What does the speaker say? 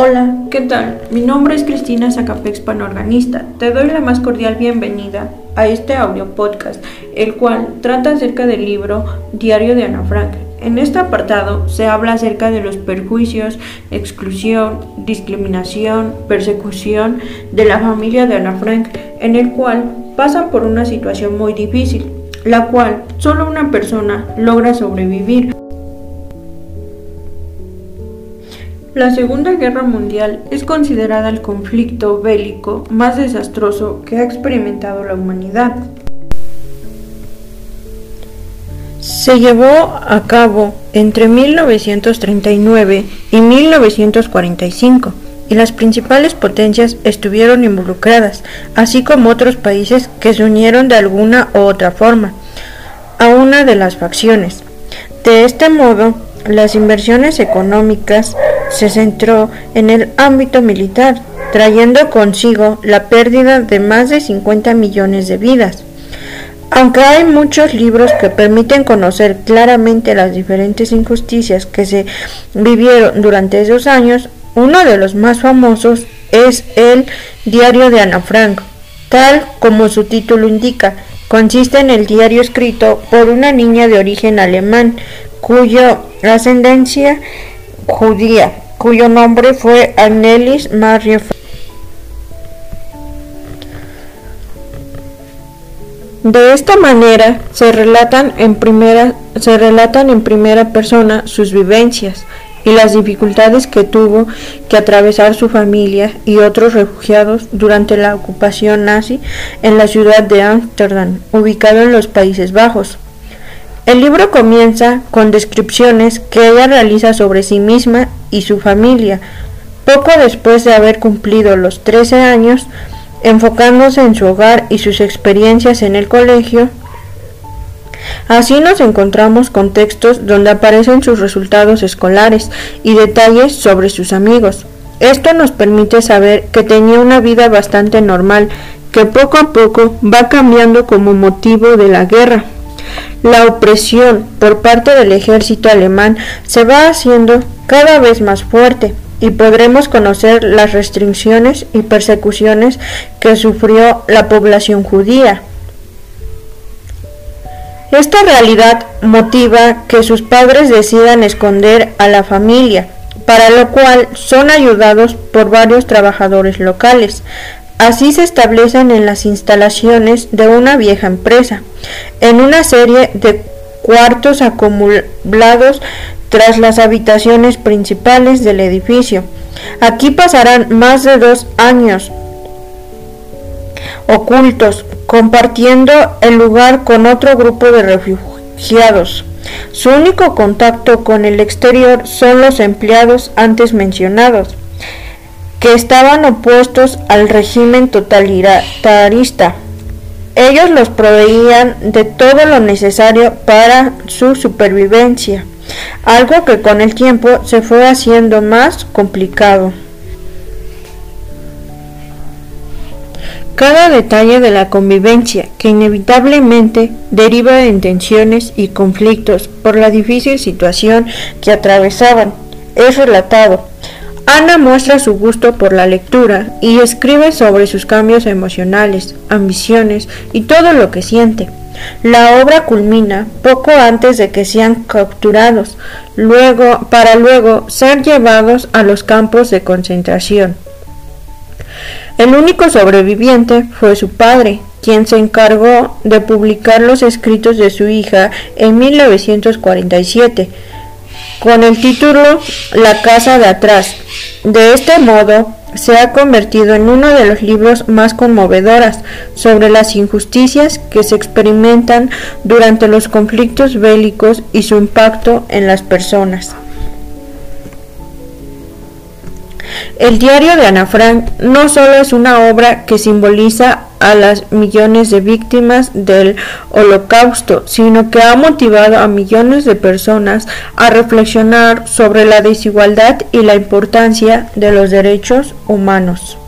Hola, ¿qué tal? Mi nombre es Cristina Zacapex Panorganista. Te doy la más cordial bienvenida a este audio podcast, el cual trata acerca del libro Diario de Ana Frank. En este apartado se habla acerca de los perjuicios, exclusión, discriminación, persecución de la familia de Ana Frank, en el cual pasan por una situación muy difícil, la cual solo una persona logra sobrevivir. La Segunda Guerra Mundial es considerada el conflicto bélico más desastroso que ha experimentado la humanidad. Se llevó a cabo entre 1939 y 1945 y las principales potencias estuvieron involucradas, así como otros países que se unieron de alguna u otra forma a una de las facciones. De este modo, las inversiones económicas se centró en el ámbito militar, trayendo consigo la pérdida de más de 50 millones de vidas. Aunque hay muchos libros que permiten conocer claramente las diferentes injusticias que se vivieron durante esos años, uno de los más famosos es el Diario de Ana Frank, tal como su título indica, consiste en el diario escrito por una niña de origen alemán, cuya ascendencia judía, cuyo nombre fue Annelies Marie De esta manera se relatan en primera se relatan en primera persona sus vivencias y las dificultades que tuvo que atravesar su familia y otros refugiados durante la ocupación nazi en la ciudad de Ámsterdam, ubicado en los Países Bajos. El libro comienza con descripciones que ella realiza sobre sí misma y su familia, poco después de haber cumplido los 13 años, enfocándose en su hogar y sus experiencias en el colegio. Así nos encontramos con textos donde aparecen sus resultados escolares y detalles sobre sus amigos. Esto nos permite saber que tenía una vida bastante normal, que poco a poco va cambiando como motivo de la guerra. La opresión por parte del ejército alemán se va haciendo cada vez más fuerte y podremos conocer las restricciones y persecuciones que sufrió la población judía. Esta realidad motiva que sus padres decidan esconder a la familia, para lo cual son ayudados por varios trabajadores locales, Así se establecen en las instalaciones de una vieja empresa, en una serie de cuartos acumulados tras las habitaciones principales del edificio. Aquí pasarán más de dos años ocultos, compartiendo el lugar con otro grupo de refugiados. Su único contacto con el exterior son los empleados antes mencionados que estaban opuestos al régimen totalitarista. Ellos los proveían de todo lo necesario para su supervivencia, algo que con el tiempo se fue haciendo más complicado. Cada detalle de la convivencia, que inevitablemente deriva de tensiones y conflictos por la difícil situación que atravesaban, es relatado Ana muestra su gusto por la lectura y escribe sobre sus cambios emocionales, ambiciones y todo lo que siente. La obra culmina poco antes de que sean capturados, luego para luego ser llevados a los campos de concentración. El único sobreviviente fue su padre, quien se encargó de publicar los escritos de su hija en 1947 con el título La casa de atrás. De este modo, se ha convertido en uno de los libros más conmovedoras sobre las injusticias que se experimentan durante los conflictos bélicos y su impacto en las personas. El diario de Ana Frank no solo es una obra que simboliza a las millones de víctimas del holocausto, sino que ha motivado a millones de personas a reflexionar sobre la desigualdad y la importancia de los derechos humanos.